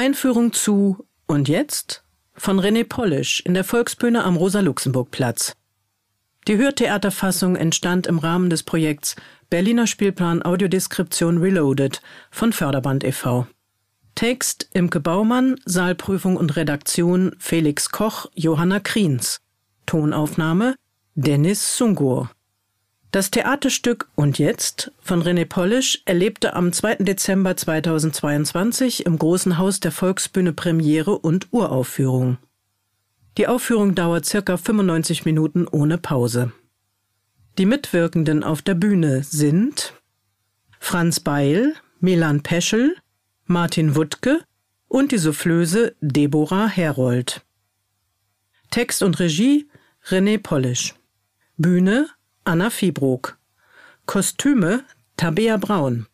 Einführung zu Und jetzt von René Polisch in der Volksbühne am Rosa-Luxemburg-Platz. Die Hörtheaterfassung entstand im Rahmen des Projekts Berliner Spielplan Audiodeskription Reloaded von Förderband e.V. Text Imke Baumann, Saalprüfung und Redaktion Felix Koch, Johanna Kriens. Tonaufnahme Dennis Sungur. Das Theaterstück Und jetzt von René Polisch erlebte am 2. Dezember 2022 im Großen Haus der Volksbühne Premiere und Uraufführung. Die Aufführung dauert circa 95 Minuten ohne Pause. Die Mitwirkenden auf der Bühne sind Franz Beil, Milan Peschel, Martin Wuttke und die Soufflöse Deborah Herold. Text und Regie René Polisch. Bühne Anna Fiebrook. Kostüme Tabea Braun.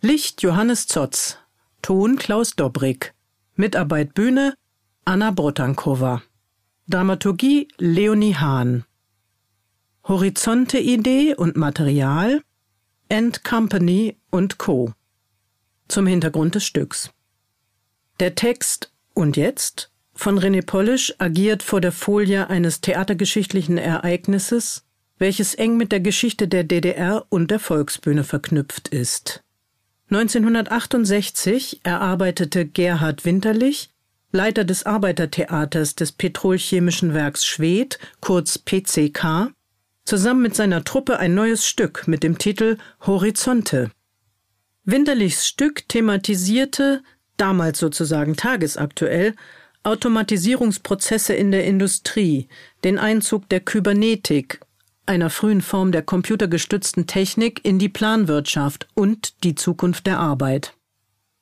Licht Johannes Zotz. Ton Klaus Dobrik. Mitarbeit Bühne Anna Brotankova. Dramaturgie Leonie Hahn. Horizonte Idee und Material End Company und Co. Zum Hintergrund des Stücks. Der Text Und jetzt von René Polisch agiert vor der Folie eines theatergeschichtlichen Ereignisses, welches eng mit der Geschichte der DDR und der Volksbühne verknüpft ist. 1968 erarbeitete Gerhard Winterlich, Leiter des Arbeitertheaters des Petrolchemischen Werks Schwedt, kurz PCK, zusammen mit seiner Truppe ein neues Stück mit dem Titel Horizonte. Winterlichs Stück thematisierte, damals sozusagen tagesaktuell, Automatisierungsprozesse in der Industrie, den Einzug der Kybernetik, einer frühen Form der computergestützten Technik, in die Planwirtschaft und die Zukunft der Arbeit.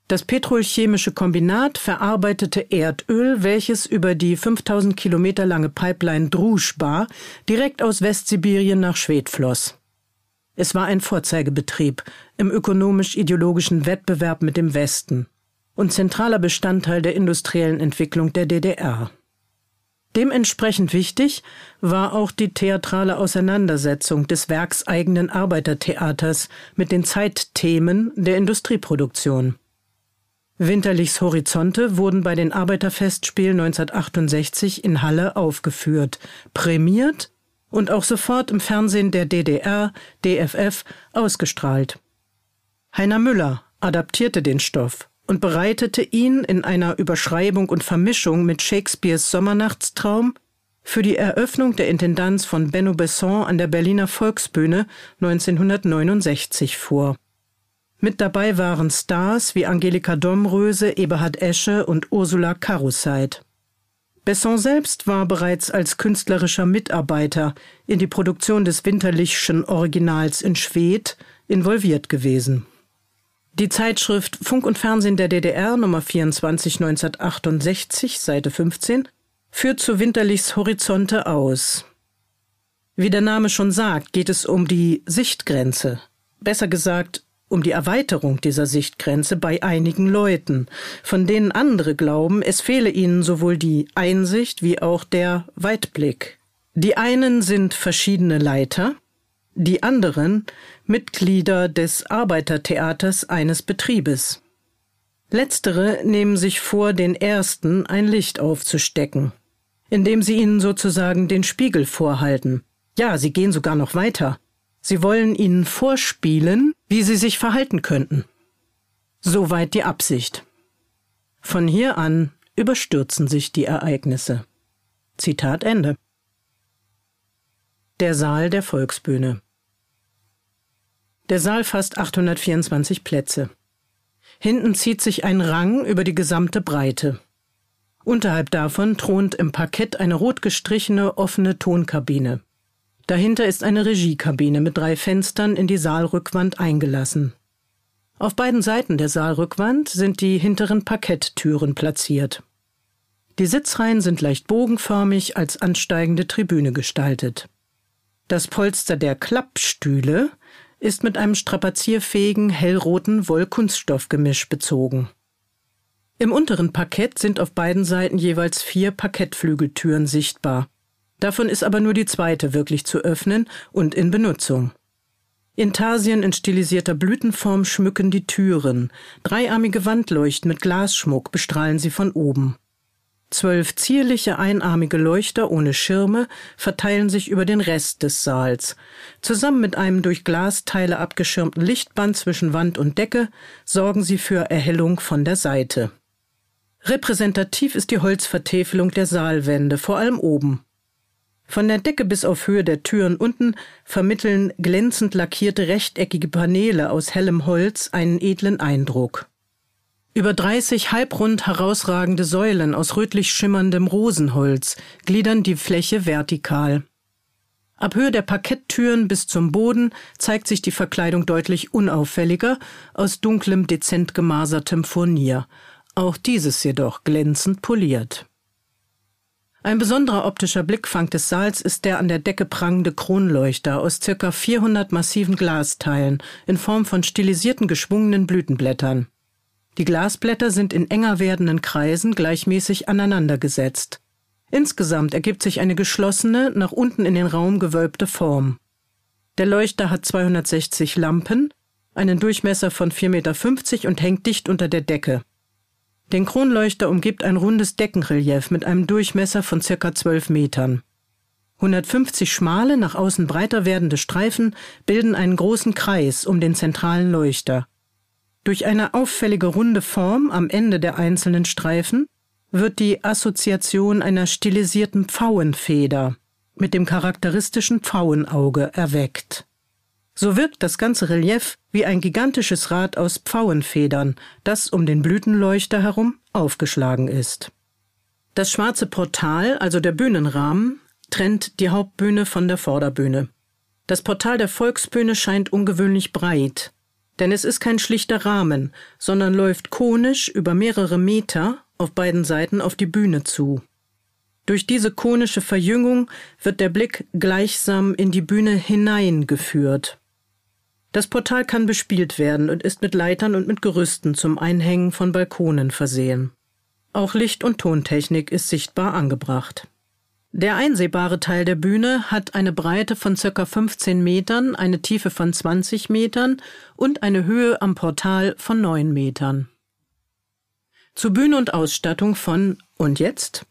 Das petrolchemische Kombinat verarbeitete Erdöl, welches über die 5000 Kilometer lange Pipeline Druschba direkt aus Westsibirien nach Schwed floss. Es war ein Vorzeigebetrieb im ökonomisch-ideologischen Wettbewerb mit dem Westen und zentraler Bestandteil der industriellen Entwicklung der DDR. Dementsprechend wichtig war auch die theatrale Auseinandersetzung des werkseigenen Arbeitertheaters mit den Zeitthemen der Industrieproduktion. Winterlichs Horizonte wurden bei den Arbeiterfestspielen 1968 in Halle aufgeführt, prämiert und auch sofort im Fernsehen der DDR, DFF ausgestrahlt. Heiner Müller adaptierte den Stoff und bereitete ihn in einer Überschreibung und Vermischung mit Shakespeares Sommernachtstraum für die Eröffnung der Intendanz von Benno Besson an der Berliner Volksbühne 1969 vor. Mit dabei waren Stars wie Angelika Domröse, Eberhard Esche und Ursula Karuseit. Besson selbst war bereits als künstlerischer Mitarbeiter in die Produktion des Winterlichschen Originals in Schwedt involviert gewesen. Die Zeitschrift Funk und Fernsehen der DDR Nummer 24 1968, Seite 15, führt zu Winterlichs Horizonte aus. Wie der Name schon sagt, geht es um die Sichtgrenze, besser gesagt um die Erweiterung dieser Sichtgrenze bei einigen Leuten, von denen andere glauben, es fehle ihnen sowohl die Einsicht wie auch der Weitblick. Die einen sind verschiedene Leiter, die anderen Mitglieder des Arbeitertheaters eines Betriebes. Letztere nehmen sich vor, den ersten ein Licht aufzustecken, indem sie ihnen sozusagen den Spiegel vorhalten. Ja, sie gehen sogar noch weiter. Sie wollen ihnen vorspielen, wie sie sich verhalten könnten. Soweit die Absicht. Von hier an überstürzen sich die Ereignisse. Zitat Ende. Der Saal der Volksbühne. Der Saal fasst 824 Plätze. Hinten zieht sich ein Rang über die gesamte Breite. Unterhalb davon thront im Parkett eine rot gestrichene offene Tonkabine. Dahinter ist eine Regiekabine mit drei Fenstern in die Saalrückwand eingelassen. Auf beiden Seiten der Saalrückwand sind die hinteren Parketttüren platziert. Die Sitzreihen sind leicht bogenförmig als ansteigende Tribüne gestaltet. Das Polster der Klappstühle ist mit einem strapazierfähigen hellroten Wollkunststoffgemisch bezogen. Im unteren Parkett sind auf beiden Seiten jeweils vier Parkettflügeltüren sichtbar. Davon ist aber nur die zweite wirklich zu öffnen und in Benutzung. Intarsien in stilisierter Blütenform schmücken die Türen. Dreiarmige Wandleuchten mit Glasschmuck bestrahlen sie von oben. Zwölf zierliche einarmige Leuchter ohne Schirme verteilen sich über den Rest des Saals. Zusammen mit einem durch Glasteile abgeschirmten Lichtband zwischen Wand und Decke sorgen sie für Erhellung von der Seite. Repräsentativ ist die Holzvertäfelung der Saalwände, vor allem oben. Von der Decke bis auf Höhe der Türen unten vermitteln glänzend lackierte rechteckige Paneele aus hellem Holz einen edlen Eindruck. Über dreißig halbrund herausragende Säulen aus rötlich schimmerndem Rosenholz gliedern die Fläche vertikal. Ab Höhe der Parketttüren bis zum Boden zeigt sich die Verkleidung deutlich unauffälliger aus dunklem, dezent gemasertem Furnier, auch dieses jedoch glänzend poliert. Ein besonderer optischer Blickfang des Saals ist der an der Decke prangende Kronleuchter aus circa 400 massiven Glasteilen in Form von stilisierten geschwungenen Blütenblättern. Die Glasblätter sind in enger werdenden Kreisen gleichmäßig aneinandergesetzt. Insgesamt ergibt sich eine geschlossene, nach unten in den Raum gewölbte Form. Der Leuchter hat 260 Lampen, einen Durchmesser von 4,50 Meter und hängt dicht unter der Decke. Den Kronleuchter umgibt ein rundes Deckenrelief mit einem Durchmesser von circa zwölf Metern. 150 schmale, nach außen breiter werdende Streifen bilden einen großen Kreis um den zentralen Leuchter. Durch eine auffällige runde Form am Ende der einzelnen Streifen wird die Assoziation einer stilisierten Pfauenfeder mit dem charakteristischen Pfauenauge erweckt. So wirkt das ganze Relief wie ein gigantisches Rad aus Pfauenfedern, das um den Blütenleuchter herum aufgeschlagen ist. Das schwarze Portal, also der Bühnenrahmen, trennt die Hauptbühne von der Vorderbühne. Das Portal der Volksbühne scheint ungewöhnlich breit, denn es ist kein schlichter Rahmen, sondern läuft konisch über mehrere Meter auf beiden Seiten auf die Bühne zu. Durch diese konische Verjüngung wird der Blick gleichsam in die Bühne hineingeführt. Das Portal kann bespielt werden und ist mit Leitern und mit Gerüsten zum Einhängen von Balkonen versehen. Auch Licht- und Tontechnik ist sichtbar angebracht. Der einsehbare Teil der Bühne hat eine Breite von circa 15 Metern, eine Tiefe von 20 Metern und eine Höhe am Portal von 9 Metern. Zu Bühne und Ausstattung von Und jetzt?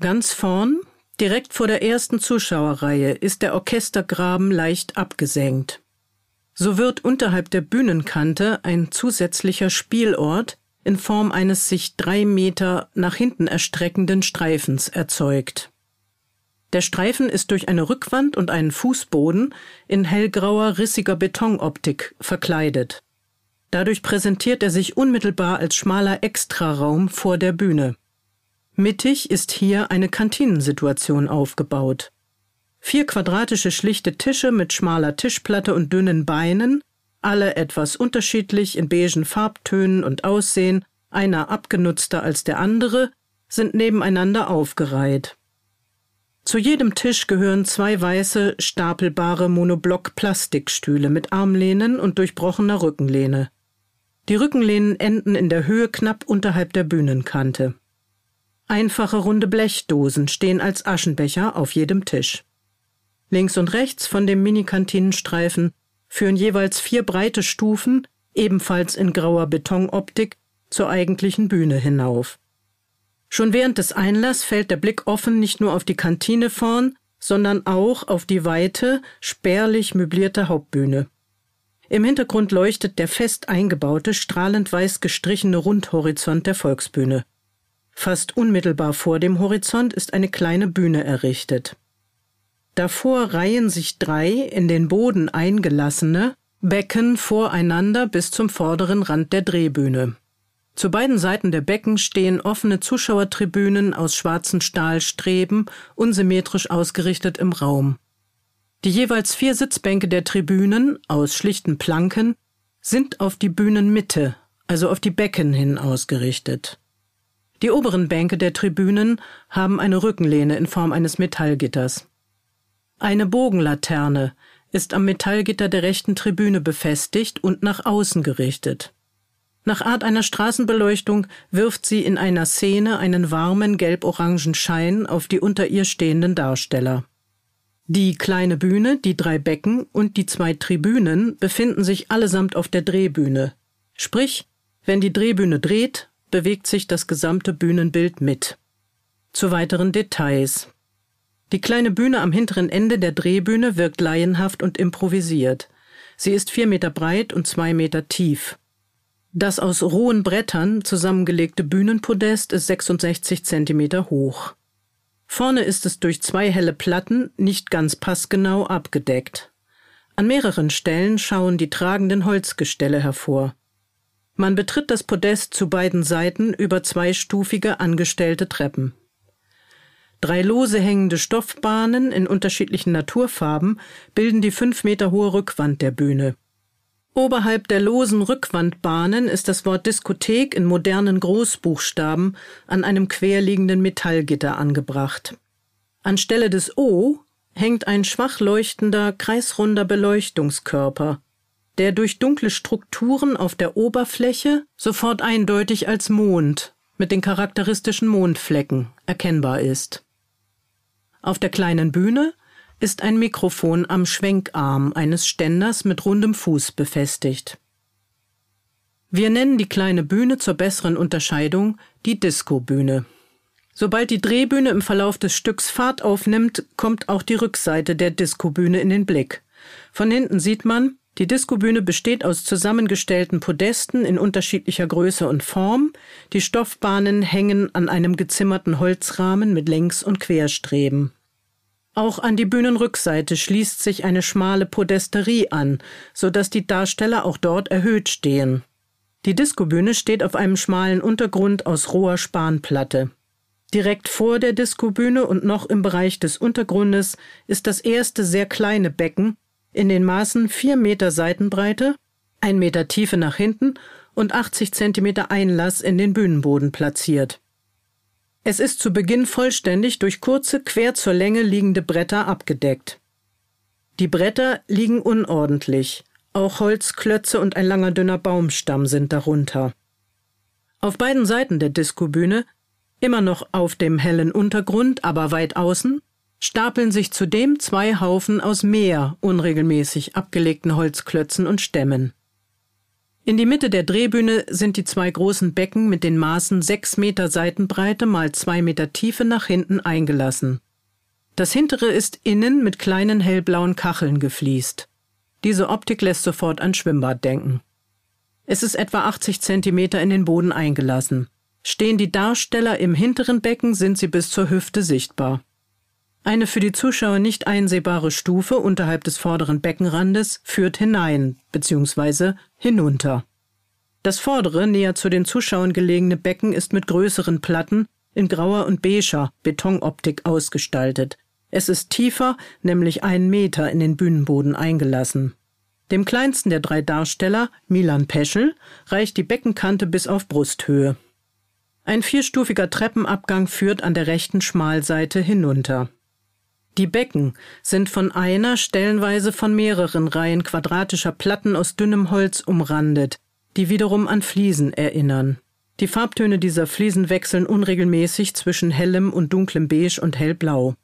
Ganz vorn, direkt vor der ersten Zuschauerreihe, ist der Orchestergraben leicht abgesenkt. So wird unterhalb der Bühnenkante ein zusätzlicher Spielort in Form eines sich drei Meter nach hinten erstreckenden Streifens erzeugt. Der Streifen ist durch eine Rückwand und einen Fußboden in hellgrauer, rissiger Betonoptik verkleidet. Dadurch präsentiert er sich unmittelbar als schmaler Extraraum vor der Bühne. Mittig ist hier eine Kantinensituation aufgebaut. Vier quadratische schlichte Tische mit schmaler Tischplatte und dünnen Beinen, alle etwas unterschiedlich in beigen Farbtönen und Aussehen, einer abgenutzter als der andere, sind nebeneinander aufgereiht. Zu jedem Tisch gehören zwei weiße, stapelbare Monoblock-Plastikstühle mit Armlehnen und durchbrochener Rückenlehne. Die Rückenlehnen enden in der Höhe knapp unterhalb der Bühnenkante. Einfache runde Blechdosen stehen als Aschenbecher auf jedem Tisch. Links und rechts von dem Minikantinenstreifen führen jeweils vier breite Stufen, ebenfalls in grauer Betonoptik, zur eigentlichen Bühne hinauf. Schon während des Einlass fällt der Blick offen nicht nur auf die Kantine vorn, sondern auch auf die weite, spärlich möblierte Hauptbühne. Im Hintergrund leuchtet der fest eingebaute, strahlend weiß gestrichene Rundhorizont der Volksbühne. Fast unmittelbar vor dem Horizont ist eine kleine Bühne errichtet. Davor reihen sich drei in den Boden eingelassene Becken voreinander bis zum vorderen Rand der Drehbühne. Zu beiden Seiten der Becken stehen offene Zuschauertribünen aus schwarzen Stahlstreben, unsymmetrisch ausgerichtet im Raum. Die jeweils vier Sitzbänke der Tribünen aus schlichten Planken sind auf die Bühnenmitte, also auf die Becken hin ausgerichtet. Die oberen Bänke der Tribünen haben eine Rückenlehne in Form eines Metallgitters. Eine Bogenlaterne ist am Metallgitter der rechten Tribüne befestigt und nach außen gerichtet. Nach Art einer Straßenbeleuchtung wirft sie in einer Szene einen warmen gelb-orangen Schein auf die unter ihr stehenden Darsteller. Die kleine Bühne, die drei Becken und die zwei Tribünen befinden sich allesamt auf der Drehbühne. Sprich, wenn die Drehbühne dreht, bewegt sich das gesamte Bühnenbild mit. Zu weiteren Details. Die kleine Bühne am hinteren Ende der Drehbühne wirkt laienhaft und improvisiert. Sie ist vier Meter breit und zwei Meter tief. Das aus rohen Brettern zusammengelegte Bühnenpodest ist 66 Zentimeter hoch. Vorne ist es durch zwei helle Platten nicht ganz passgenau abgedeckt. An mehreren Stellen schauen die tragenden Holzgestelle hervor. Man betritt das Podest zu beiden Seiten über zweistufige angestellte Treppen. Drei lose hängende Stoffbahnen in unterschiedlichen Naturfarben bilden die fünf Meter hohe Rückwand der Bühne. Oberhalb der losen Rückwandbahnen ist das Wort Diskothek in modernen Großbuchstaben an einem querliegenden Metallgitter angebracht. Anstelle des O hängt ein schwach leuchtender, kreisrunder Beleuchtungskörper, der durch dunkle Strukturen auf der Oberfläche sofort eindeutig als Mond mit den charakteristischen Mondflecken erkennbar ist. Auf der kleinen Bühne ist ein Mikrofon am Schwenkarm eines Ständers mit rundem Fuß befestigt. Wir nennen die kleine Bühne zur besseren Unterscheidung die Disco-Bühne. Sobald die Drehbühne im Verlauf des Stücks Fahrt aufnimmt, kommt auch die Rückseite der Disco-Bühne in den Blick. Von hinten sieht man, die Disco-Bühne besteht aus zusammengestellten Podesten in unterschiedlicher Größe und Form. Die Stoffbahnen hängen an einem gezimmerten Holzrahmen mit Längs- und Querstreben. Auch an die Bühnenrückseite schließt sich eine schmale Podesterie an, so dass die Darsteller auch dort erhöht stehen. Die Diskobühne steht auf einem schmalen Untergrund aus roher Spanplatte. Direkt vor der Diskobühne und noch im Bereich des Untergrundes ist das erste sehr kleine Becken in den Maßen vier Meter Seitenbreite, ein Meter Tiefe nach hinten und 80 Zentimeter Einlass in den Bühnenboden platziert. Es ist zu Beginn vollständig durch kurze, quer zur Länge liegende Bretter abgedeckt. Die Bretter liegen unordentlich, auch Holzklötze und ein langer dünner Baumstamm sind darunter. Auf beiden Seiten der Diskobühne, immer noch auf dem hellen Untergrund, aber weit außen, stapeln sich zudem zwei Haufen aus mehr unregelmäßig abgelegten Holzklötzen und Stämmen. In die Mitte der Drehbühne sind die zwei großen Becken mit den Maßen sechs Meter Seitenbreite mal zwei Meter Tiefe nach hinten eingelassen. Das hintere ist innen mit kleinen hellblauen Kacheln gefliest. Diese Optik lässt sofort an Schwimmbad denken. Es ist etwa 80 Zentimeter in den Boden eingelassen. Stehen die Darsteller im hinteren Becken, sind sie bis zur Hüfte sichtbar. Eine für die Zuschauer nicht einsehbare Stufe unterhalb des vorderen Beckenrandes führt hinein bzw. hinunter. Das vordere, näher zu den Zuschauern gelegene Becken ist mit größeren Platten in grauer und beiger Betonoptik ausgestaltet. Es ist tiefer, nämlich einen Meter in den Bühnenboden eingelassen. Dem kleinsten der drei Darsteller, Milan Peschel, reicht die Beckenkante bis auf Brusthöhe. Ein vierstufiger Treppenabgang führt an der rechten Schmalseite hinunter. Die Becken sind von einer, stellenweise von mehreren Reihen quadratischer Platten aus dünnem Holz umrandet, die wiederum an Fliesen erinnern. Die Farbtöne dieser Fliesen wechseln unregelmäßig zwischen hellem und dunklem Beige und hellblau.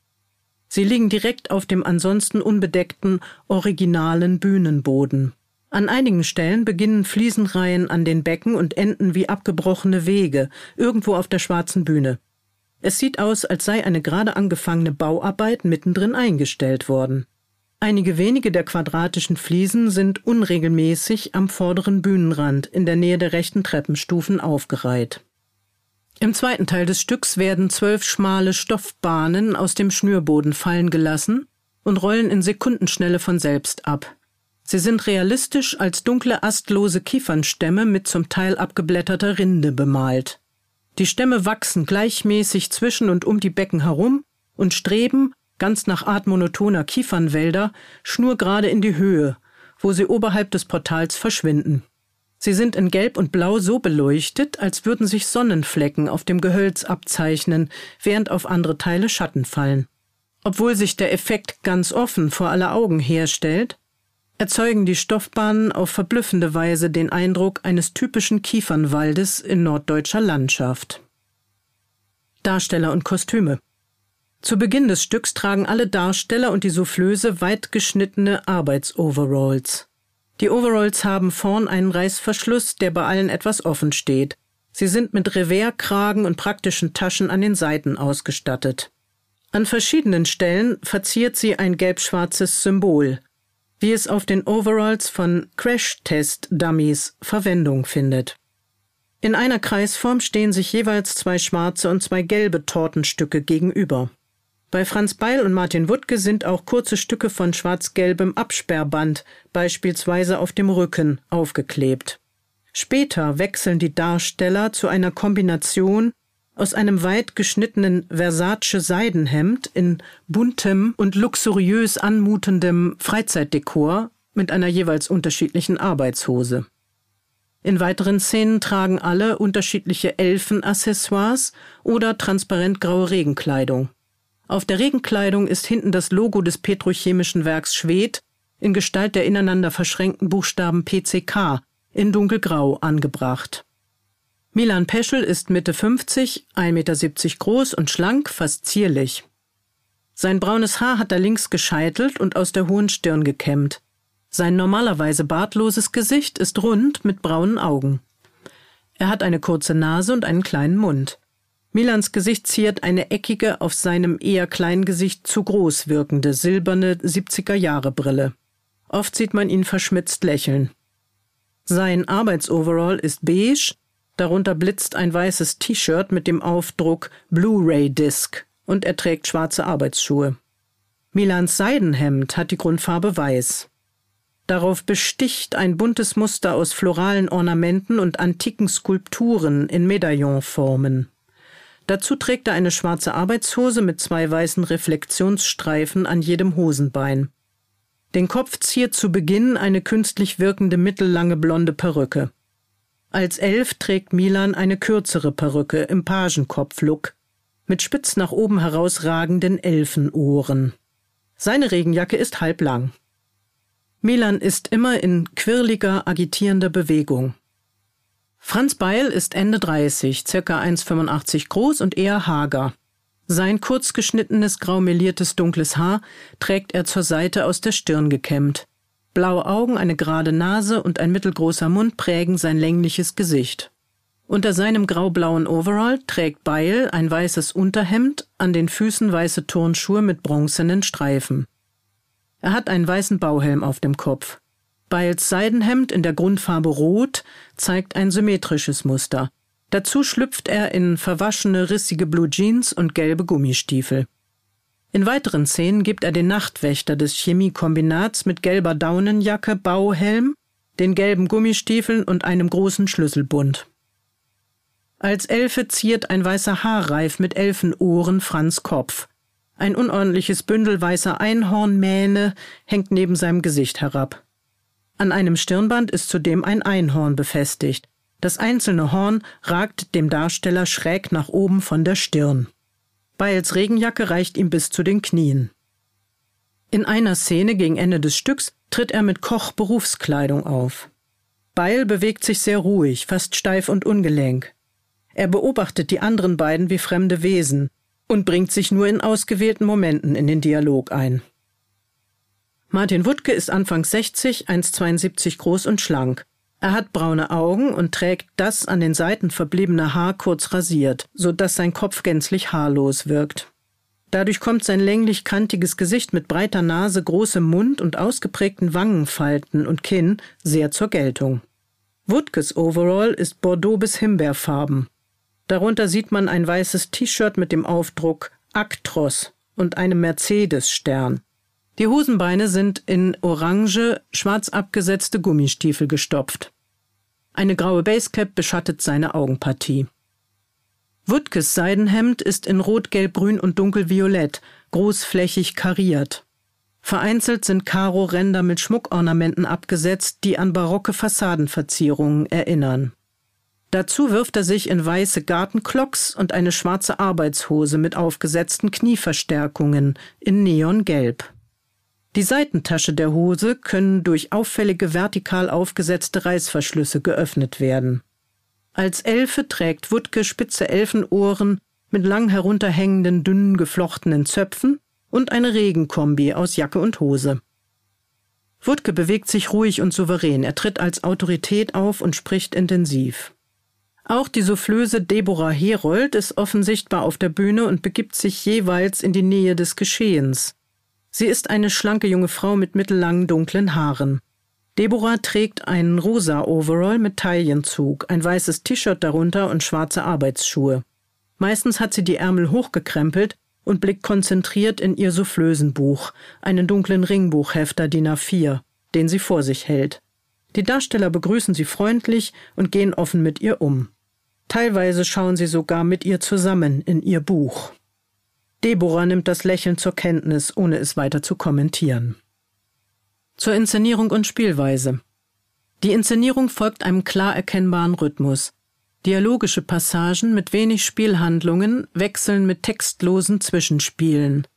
Sie liegen direkt auf dem ansonsten unbedeckten, originalen Bühnenboden. An einigen Stellen beginnen Fliesenreihen an den Becken und enden wie abgebrochene Wege, irgendwo auf der schwarzen Bühne. Es sieht aus, als sei eine gerade angefangene Bauarbeit mittendrin eingestellt worden. Einige wenige der quadratischen Fliesen sind unregelmäßig am vorderen Bühnenrand in der Nähe der rechten Treppenstufen aufgereiht. Im zweiten Teil des Stücks werden zwölf schmale Stoffbahnen aus dem Schnürboden fallen gelassen und rollen in Sekundenschnelle von selbst ab. Sie sind realistisch als dunkle astlose Kiefernstämme mit zum Teil abgeblätterter Rinde bemalt. Die Stämme wachsen gleichmäßig zwischen und um die Becken herum und streben, ganz nach Art monotoner Kiefernwälder, schnurgerade in die Höhe, wo sie oberhalb des Portals verschwinden. Sie sind in Gelb und Blau so beleuchtet, als würden sich Sonnenflecken auf dem Gehölz abzeichnen, während auf andere Teile Schatten fallen. Obwohl sich der Effekt ganz offen vor aller Augen herstellt, erzeugen die Stoffbahnen auf verblüffende Weise den Eindruck eines typischen Kiefernwaldes in norddeutscher Landschaft. Darsteller und Kostüme Zu Beginn des Stücks tragen alle Darsteller und die Soufflöse weit geschnittene Arbeitsoveralls. Die Overalls haben vorn einen Reißverschluss, der bei allen etwas offen steht. Sie sind mit Reverkragen und praktischen Taschen an den Seiten ausgestattet. An verschiedenen Stellen verziert sie ein gelb-schwarzes Symbol, wie es auf den Overalls von Crash-Test-Dummies Verwendung findet. In einer Kreisform stehen sich jeweils zwei schwarze und zwei gelbe Tortenstücke gegenüber. Bei Franz Beil und Martin Wuttke sind auch kurze Stücke von schwarz-gelbem Absperrband, beispielsweise auf dem Rücken, aufgeklebt. Später wechseln die Darsteller zu einer Kombination aus einem weit geschnittenen Versace Seidenhemd in buntem und luxuriös anmutendem Freizeitdekor mit einer jeweils unterschiedlichen Arbeitshose. In weiteren Szenen tragen alle unterschiedliche Elfenaccessoires oder transparent graue Regenkleidung. Auf der Regenkleidung ist hinten das Logo des Petrochemischen Werks Schwedt in Gestalt der ineinander verschränkten Buchstaben PCK in dunkelgrau angebracht. Milan Peschel ist Mitte 50, 1,70 Meter groß und schlank, fast zierlich. Sein braunes Haar hat er links gescheitelt und aus der hohen Stirn gekämmt. Sein normalerweise bartloses Gesicht ist rund mit braunen Augen. Er hat eine kurze Nase und einen kleinen Mund. Milans Gesicht ziert eine eckige, auf seinem eher kleinen Gesicht zu groß wirkende, silberne 70er-Jahre-Brille. Oft sieht man ihn verschmitzt lächeln. Sein Arbeitsoverall ist beige, darunter blitzt ein weißes T-Shirt mit dem Aufdruck Blu-ray Disc und er trägt schwarze Arbeitsschuhe. Milans Seidenhemd hat die Grundfarbe weiß. Darauf besticht ein buntes Muster aus floralen Ornamenten und antiken Skulpturen in Medaillonformen. Dazu trägt er eine schwarze Arbeitshose mit zwei weißen Reflexionsstreifen an jedem Hosenbein. Den Kopf ziert zu Beginn eine künstlich wirkende mittellange blonde Perücke. Als Elf trägt Milan eine kürzere Perücke im Pagenkopflook mit spitz nach oben herausragenden Elfenohren. Seine Regenjacke ist halblang. Milan ist immer in quirliger, agitierender Bewegung. Franz Beil ist Ende 30, circa 1,85 groß und eher hager. Sein kurz geschnittenes, graumeliertes, dunkles Haar trägt er zur Seite aus der Stirn gekämmt. Blaue Augen, eine gerade Nase und ein mittelgroßer Mund prägen sein längliches Gesicht. Unter seinem graublauen Overall trägt Beil ein weißes Unterhemd, an den Füßen weiße Turnschuhe mit bronzenen Streifen. Er hat einen weißen Bauhelm auf dem Kopf. Beils Seidenhemd in der Grundfarbe Rot zeigt ein symmetrisches Muster. Dazu schlüpft er in verwaschene, rissige Blue Jeans und gelbe Gummistiefel. In weiteren Szenen gibt er den Nachtwächter des Chemiekombinats mit gelber Daunenjacke, Bauhelm, den gelben Gummistiefeln und einem großen Schlüsselbund. Als Elfe ziert ein weißer Haarreif mit Elfenohren Franz Kopf. Ein unordentliches Bündel weißer Einhornmähne hängt neben seinem Gesicht herab. An einem Stirnband ist zudem ein Einhorn befestigt. Das einzelne Horn ragt dem Darsteller schräg nach oben von der Stirn. Beils Regenjacke reicht ihm bis zu den Knien. In einer Szene gegen Ende des Stücks tritt er mit Koch-Berufskleidung auf. Beil bewegt sich sehr ruhig, fast steif und ungelenk. Er beobachtet die anderen beiden wie fremde Wesen und bringt sich nur in ausgewählten Momenten in den Dialog ein. Martin Wuttke ist Anfang 60, 1,72 groß und schlank. Er hat braune Augen und trägt das an den Seiten verbliebene Haar kurz rasiert, so dass sein Kopf gänzlich haarlos wirkt. Dadurch kommt sein länglich kantiges Gesicht mit breiter Nase, großem Mund und ausgeprägten Wangenfalten und Kinn sehr zur Geltung. Wutkes Overall ist Bordeaux bis Himbeerfarben. Darunter sieht man ein weißes T-Shirt mit dem Aufdruck Actros und einem Mercedes-Stern. Die Hosenbeine sind in orange, schwarz abgesetzte Gummistiefel gestopft. Eine graue Basecap beschattet seine Augenpartie. Wutkes Seidenhemd ist in rot, gelb, grün und dunkelviolett, großflächig kariert. Vereinzelt sind Karo-Ränder mit Schmuckornamenten abgesetzt, die an barocke Fassadenverzierungen erinnern. Dazu wirft er sich in weiße Gartenklocks und eine schwarze Arbeitshose mit aufgesetzten Knieverstärkungen in Neongelb. Die Seitentasche der Hose können durch auffällige vertikal aufgesetzte Reißverschlüsse geöffnet werden. Als Elfe trägt Wuttke spitze Elfenohren mit lang herunterhängenden, dünnen, geflochtenen Zöpfen und eine Regenkombi aus Jacke und Hose. Wutke bewegt sich ruhig und souverän. Er tritt als Autorität auf und spricht intensiv. Auch die Soufflöse Deborah Herold ist offensichtbar auf der Bühne und begibt sich jeweils in die Nähe des Geschehens. Sie ist eine schlanke junge Frau mit mittellangen dunklen Haaren. Deborah trägt einen rosa Overall mit Taillenzug, ein weißes T-Shirt darunter und schwarze Arbeitsschuhe. Meistens hat sie die Ärmel hochgekrempelt und blickt konzentriert in ihr Soufflösenbuch, einen dunklen Ringbuchhefter DIN A4, den sie vor sich hält. Die Darsteller begrüßen sie freundlich und gehen offen mit ihr um. Teilweise schauen sie sogar mit ihr zusammen in ihr Buch. Deborah nimmt das Lächeln zur Kenntnis, ohne es weiter zu kommentieren. Zur Inszenierung und Spielweise. Die Inszenierung folgt einem klar erkennbaren Rhythmus. Dialogische Passagen mit wenig Spielhandlungen wechseln mit textlosen Zwischenspielen.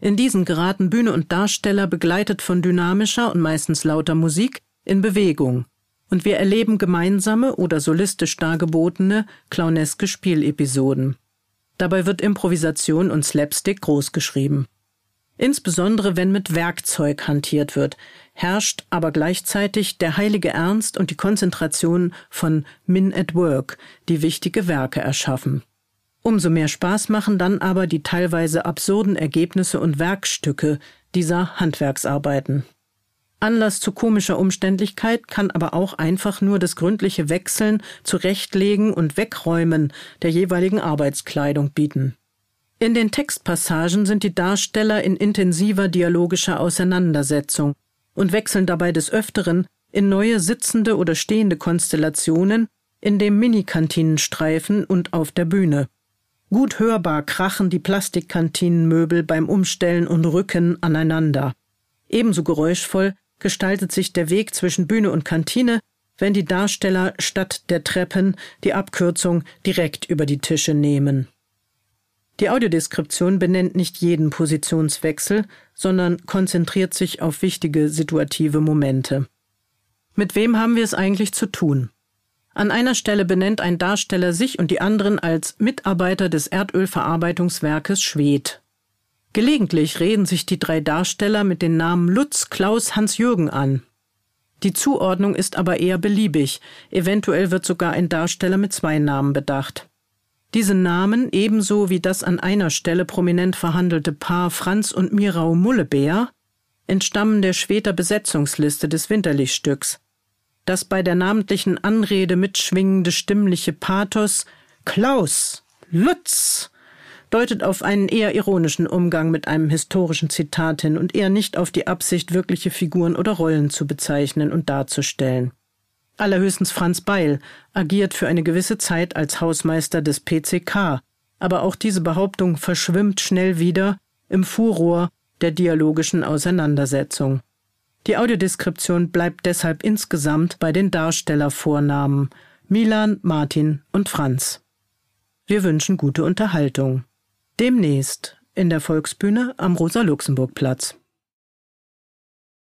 In diesen geraten Bühne und Darsteller, begleitet von dynamischer und meistens lauter Musik, in Bewegung, und wir erleben gemeinsame oder solistisch dargebotene, clowneske Spielepisoden. Dabei wird Improvisation und Slapstick großgeschrieben. Insbesondere wenn mit Werkzeug hantiert wird, herrscht aber gleichzeitig der heilige Ernst und die Konzentration von Men at Work, die wichtige Werke erschaffen. Umso mehr Spaß machen dann aber die teilweise absurden Ergebnisse und Werkstücke dieser Handwerksarbeiten. Anlass zu komischer Umständlichkeit kann aber auch einfach nur das gründliche Wechseln, Zurechtlegen und Wegräumen der jeweiligen Arbeitskleidung bieten. In den Textpassagen sind die Darsteller in intensiver dialogischer Auseinandersetzung und wechseln dabei des Öfteren in neue sitzende oder stehende Konstellationen in dem Minikantinenstreifen und auf der Bühne. Gut hörbar krachen die Plastikkantinenmöbel beim Umstellen und Rücken aneinander. Ebenso geräuschvoll gestaltet sich der Weg zwischen Bühne und Kantine, wenn die Darsteller statt der Treppen die Abkürzung direkt über die Tische nehmen. Die Audiodeskription benennt nicht jeden Positionswechsel, sondern konzentriert sich auf wichtige situative Momente. Mit wem haben wir es eigentlich zu tun? An einer Stelle benennt ein Darsteller sich und die anderen als Mitarbeiter des Erdölverarbeitungswerkes Schwedt. Gelegentlich reden sich die drei Darsteller mit den Namen Lutz, Klaus, Hans-Jürgen an. Die Zuordnung ist aber eher beliebig, eventuell wird sogar ein Darsteller mit zwei Namen bedacht. Diese Namen, ebenso wie das an einer Stelle prominent verhandelte Paar Franz und Mirau Mullebeer, entstammen der Schweter Besetzungsliste des Winterlichstücks. Das bei der namentlichen Anrede mitschwingende stimmliche Pathos Klaus, Lutz deutet auf einen eher ironischen Umgang mit einem historischen Zitat hin und eher nicht auf die Absicht, wirkliche Figuren oder Rollen zu bezeichnen und darzustellen. Allerhöchstens Franz Beil agiert für eine gewisse Zeit als Hausmeister des PCK, aber auch diese Behauptung verschwimmt schnell wieder im Furor der dialogischen Auseinandersetzung. Die Audiodeskription bleibt deshalb insgesamt bei den Darstellervornamen Milan, Martin und Franz. Wir wünschen gute Unterhaltung. Demnächst in der Volksbühne am Rosa-Luxemburg-Platz.